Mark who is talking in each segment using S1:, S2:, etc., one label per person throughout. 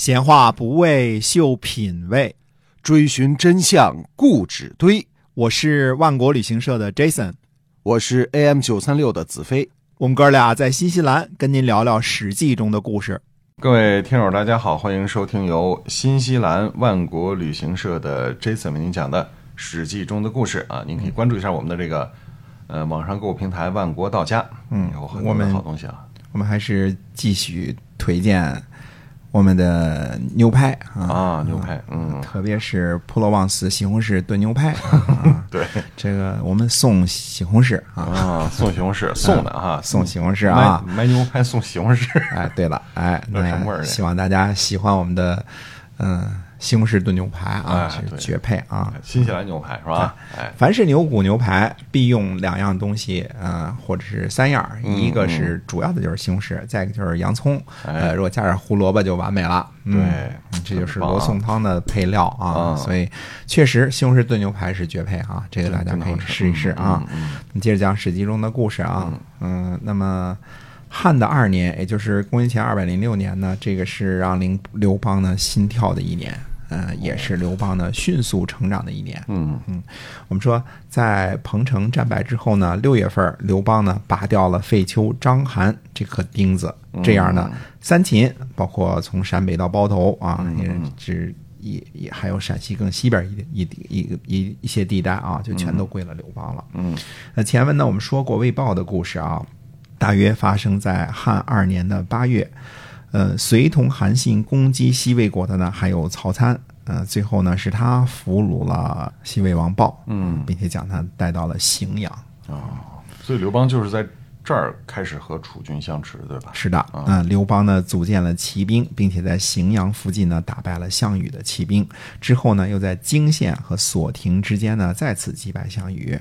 S1: 闲话不为秀品味，
S2: 追寻真相固执堆。
S1: 我是万国旅行社的 Jason，
S2: 我是 AM 九三六的子飞。
S1: 我们哥俩在新西兰跟您聊聊《史记》中的故事。
S3: 各位听友，大家好，欢迎收听由新西兰万国旅行社的 Jason 为您讲的《史记》中的故事啊！您可以关注一下我们的这个呃网上购物平台万国到家，
S1: 嗯
S3: 有很多的好东西啊。
S1: 我们还是继续推荐我们的牛排啊，
S3: 啊，牛排，嗯，
S1: 特别是普罗旺斯西红柿炖牛排。啊
S3: 对。
S1: 这个我们送西红柿啊，
S3: 啊，送西红柿送的哈，
S1: 送西红柿啊。
S3: 买买牛排送西红柿，
S1: 哎，对了，哎，
S3: 有什么味儿呢
S1: 那希望大家喜欢我们的嗯西红柿炖牛排啊，绝配啊。
S3: 新西兰牛排是吧？哎，
S1: 凡是牛骨牛排必用两样东西，呃，或者是三样一个是主要的就是西红柿，再一个就是洋葱，
S3: 哎
S1: 呃，如果加点胡萝卜就完美了。嗯
S3: 对
S1: 嗯这就是罗宋汤的配料啊，
S3: 啊
S1: 所以确实西红柿炖牛排是绝配啊，这个大家可以试一试啊。接着讲《史记》中的故事啊，嗯，那么。汉的二年，也就是公元前二百零六年呢，这个是让刘刘邦呢心跳的一年，呃，也是刘邦呢迅速成长的一年。
S3: 嗯嗯
S1: 我们说，在彭城战败之后呢，六月份刘邦呢拔掉了废丘章邯这颗钉子，这样呢，三秦包括从陕北到包头啊，也只也也还有陕西更西边一一一一一一些地带啊，就全都归了刘邦了。
S3: 嗯，
S1: 那前文呢，我们说过魏豹的故事啊，大约发生在汉二年的八月。呃，随同韩信攻击西魏国的呢，还有曹参。呃，最后呢，是他俘虏了西魏王豹，
S3: 嗯
S1: 并且将他带到了荥阳。
S3: 啊所以刘邦就是在这儿开始和楚军相持，对吧？
S1: 是的，嗯、刘邦呢组建了骑兵，并且在荥阳附近呢打败了项羽的骑兵。之后呢，又在泾县和索亭之间呢再次击败项羽。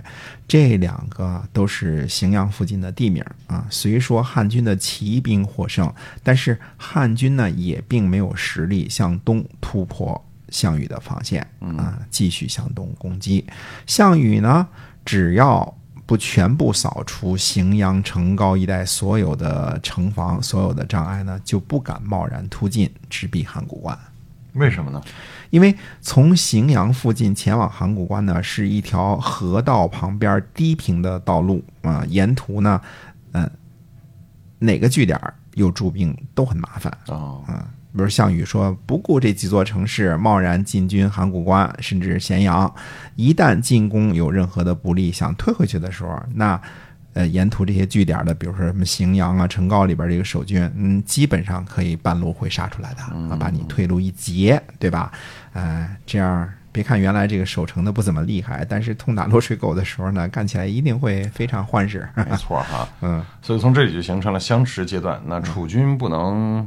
S1: 这两个都是荥阳附近的地名啊。虽说汉军的骑兵获胜，但是汉军呢也并没有实力向东突破项羽的防线啊，继续向东攻击。项羽呢，只要不全部扫除荥阳城高一带所有的城防、所有的障碍呢，就不敢贸然突进，直逼函谷关。
S3: 为什么呢？
S1: 因为从荥阳附近前往函谷关呢，是一条河道旁边低平的道路啊、沿途呢，嗯、哪个据点儿有驻兵都很麻烦。
S3: 哦，
S1: 嗯，比如项羽说不顾这几座城市，贸然进军函谷关，甚至咸阳，一旦进攻有任何的不利，想退回去的时候，那呃沿途这些据点的，比如说什么荥阳啊、成皋里边这个守军，嗯，基本上可以半路会杀出来的啊，把你退路一截，对吧？呃，这样。别看原来这个守城的不怎么厉害，但是痛打落水狗的时候呢，干起来一定会非常欢实。
S3: 没错哈。
S1: 嗯，
S3: 所以从这里就形成了相持阶段。那楚军不能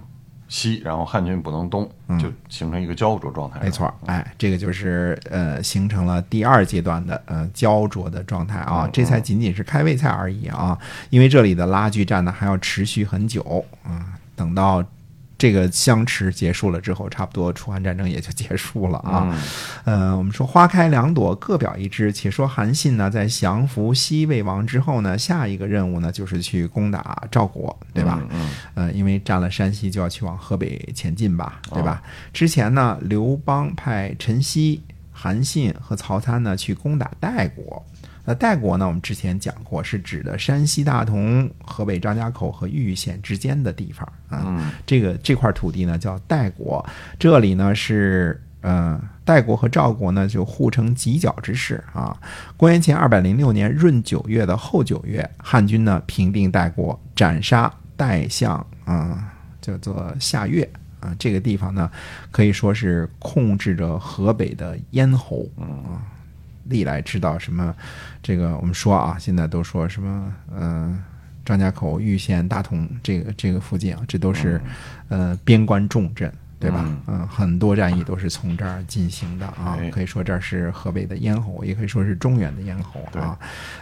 S3: 西，然后汉军不能东，就形成一个焦灼状态。
S1: 嗯没错，哎，这个就是呃，形成了第二阶段的呃焦灼的状态啊，这才仅仅是开胃菜而已啊，因为这里的拉锯战呢还要持续很久啊，等到。这个相持结束了之后，差不多楚汉战争也就结束了啊。呃，我们说花开两朵，各表一枝。且说韩信呢，在降服西魏王之后呢，下一个任务呢，就是去攻打赵国，对吧？
S3: 嗯
S1: 呃，因为占了山西，就要去往河北前进吧，对吧？之前呢，刘邦派陈豨、韩信和曹参呢去攻打代国。那代国呢，我们之前讲过，是指的山西大同、河北张家口和玉县之间的地方啊。这个这块土地呢叫代国，这里呢是呃代国和赵国呢就互成犄角之势啊。公元前二百零六年闰九月的后九月，汉军呢平定代国，斩杀代相啊、叫做夏月。啊，这个地方呢，可以说是控制着河北的咽喉。啊，历来知道什么，这个我们说啊，现在都说什么，嗯、张家口、玉县、大同这个这个附近啊，这都是呃边关重镇。对吧？嗯，很多战役都是从这儿进行的啊
S3: 哎，
S1: 可以说这儿是河北的咽喉，也可以说是中原的咽喉啊，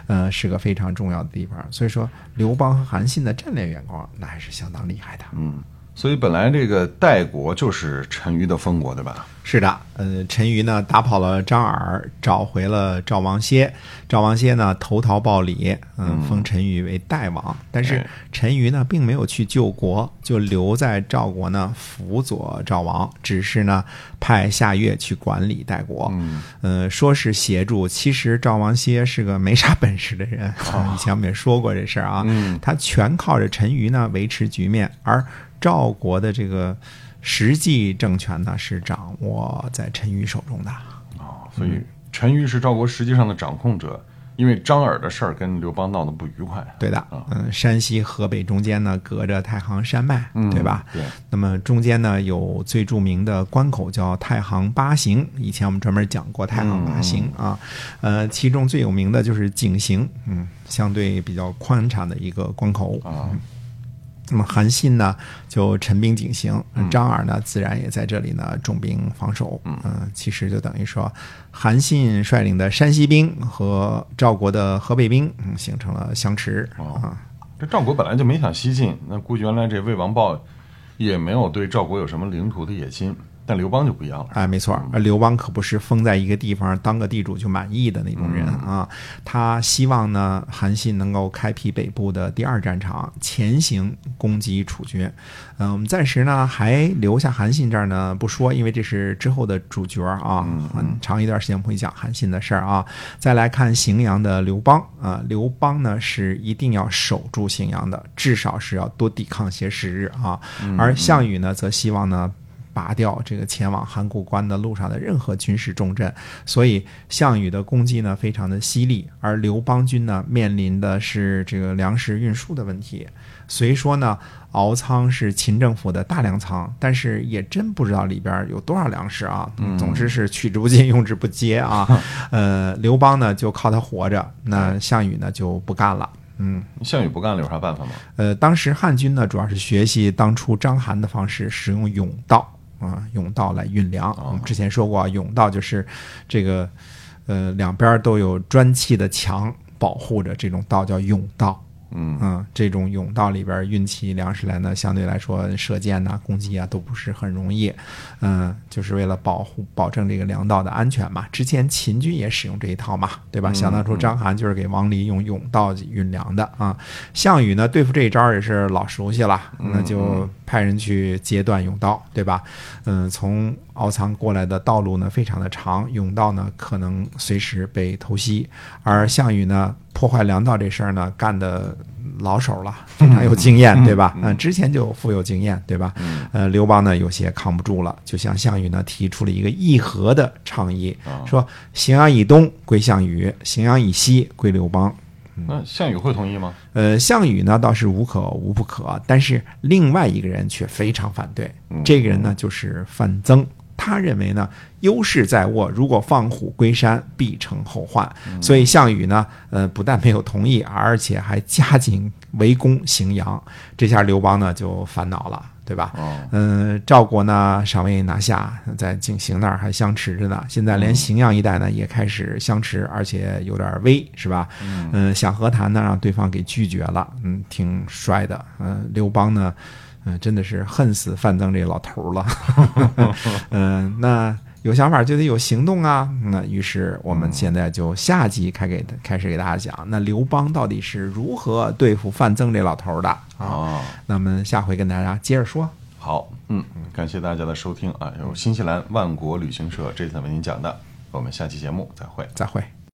S1: 呃，是个非常重要的地方。所以说，刘邦和韩信的战略眼光那还是相当厉害的。
S3: 嗯，所以本来这个代国就是陈馀的封国，对吧？
S1: 是的，呃，陈馀呢打跑了张耳，找回了赵王歇。赵王歇呢投桃报李，嗯，封陈馀为代王。但是
S3: 哎
S1: 陈馀呢并没有去救国，就留在赵国呢辅佐赵王，只是呢派夏月去管理代国。
S3: 嗯，
S1: 呃，说是协助，其实赵王歇是个没啥本事的人。以前我们也说过这事儿啊，
S3: 嗯
S1: 他全靠着陈馀呢维持局面，而赵国的这个实际政权呢是掌握在陈馀手中的。
S3: 所以陈馀是赵国实际上的掌控者，因为张耳的事儿跟刘邦闹得不愉快。
S1: 对的，嗯，山西、河北中间呢隔着太行山脉，
S3: 嗯
S1: 对吧？
S3: 对，
S1: 那么中间呢有最著名的关口叫太行八行，以前我们专门讲过太行八行啊，呃，其中最有名的就是井陉，嗯，相对比较宽敞的一个关口
S3: 啊。
S1: 那么韩信呢就陈兵警行，张耳呢自然也在这里呢重兵防守。嗯、其实就等于说，韩信率领的山西兵和赵国的河北兵，嗯，形成了相持啊。
S3: 这赵国本来就没想西进，那估计原来这魏王豹也没有对赵国有什么领土的野心，但刘邦就不一样了。
S1: 哎，没错，而刘邦可不是封在一个地方当个地主就满意的那种人啊。他希望呢，韩信能够开辟北部的第二战场，前行攻击楚军。嗯、我们暂时呢还留下韩信这儿呢不说，因为这是之后的主角啊，很长一段时间我们会讲韩信的事儿啊。再来看荥阳的刘邦啊，刘邦呢是一定要守住荥阳的，至少是要多抵抗些时日啊。而项羽呢，则希望呢。拔掉这个前往函谷关的路上的任何军事重镇，所以项羽的攻击呢非常的犀利，而刘邦军呢面临的是这个粮食运输的问题。虽说呢敖仓是秦政府的大粮仓，但是也真不知道里边有多少粮食啊。总之是取之不尽，用之不竭啊。呃，刘邦呢就靠他活着，那项羽呢就不干了。嗯，
S3: 项羽不干了，有啥办法吗？
S1: 呃，当时汉军呢主要是学习当初章邯的方式，使用甬道啊，甬道来运粮。我们之前说过啊，甬道就是这个呃两边都有砖砌的墙保护着，这种道叫甬道。
S3: 嗯
S1: 嗯，这种甬道里边运起粮食来呢，相对来说射箭呐、攻击啊都不是很容易。嗯，就是为了保护、保证这个粮道的安全嘛。之前秦军也使用这一套嘛，对吧？想当初章邯就是给王离用甬道运粮的啊。项羽呢，对付这一招也是老熟悉了，那就派人去截断甬道，对吧？嗯，从敖仓过来的道路呢非常的长，甬道呢可能随时被偷袭，而项羽呢破坏粮道这事儿呢干的老手了，非常有经验，对吧？嗯，之前就富有经验，对吧？呃，刘邦呢有些扛不住了，就向项羽呢提出了一个议和的倡议，说荥阳以东归项羽，荥阳以西归刘邦。
S3: 那项羽会同意吗？
S1: 呃，项羽呢倒是无可无不可，但是另外一个人却非常反对。这个人呢就是范增，他认为呢优势在握，如果放虎归山，必成后患。所以项羽呢，呃，不但没有同意，而且还加紧围攻荥阳。这下刘邦呢就烦恼了。对吧？
S3: 哦，
S1: 嗯，赵国呢尚未拿下，在井陉那儿还相持着呢。现在连荥阳一带呢也开始相持，而且有点危，是吧？嗯，想和谈呢，让对方给拒绝了。嗯，挺衰的。嗯，刘邦呢，嗯，真的是恨死范增这老头了。嗯，那有想法就得有行动啊。那于是我们现在就下集开给开始给大家讲，那刘邦到底是如何对付范增这老头的啊？
S3: 哦，
S1: 那么下回跟大家接着说。
S3: 好，嗯，感谢大家的收听啊，由新西兰万国旅行社这次为您讲的，我们下期节目再会。
S1: 再会。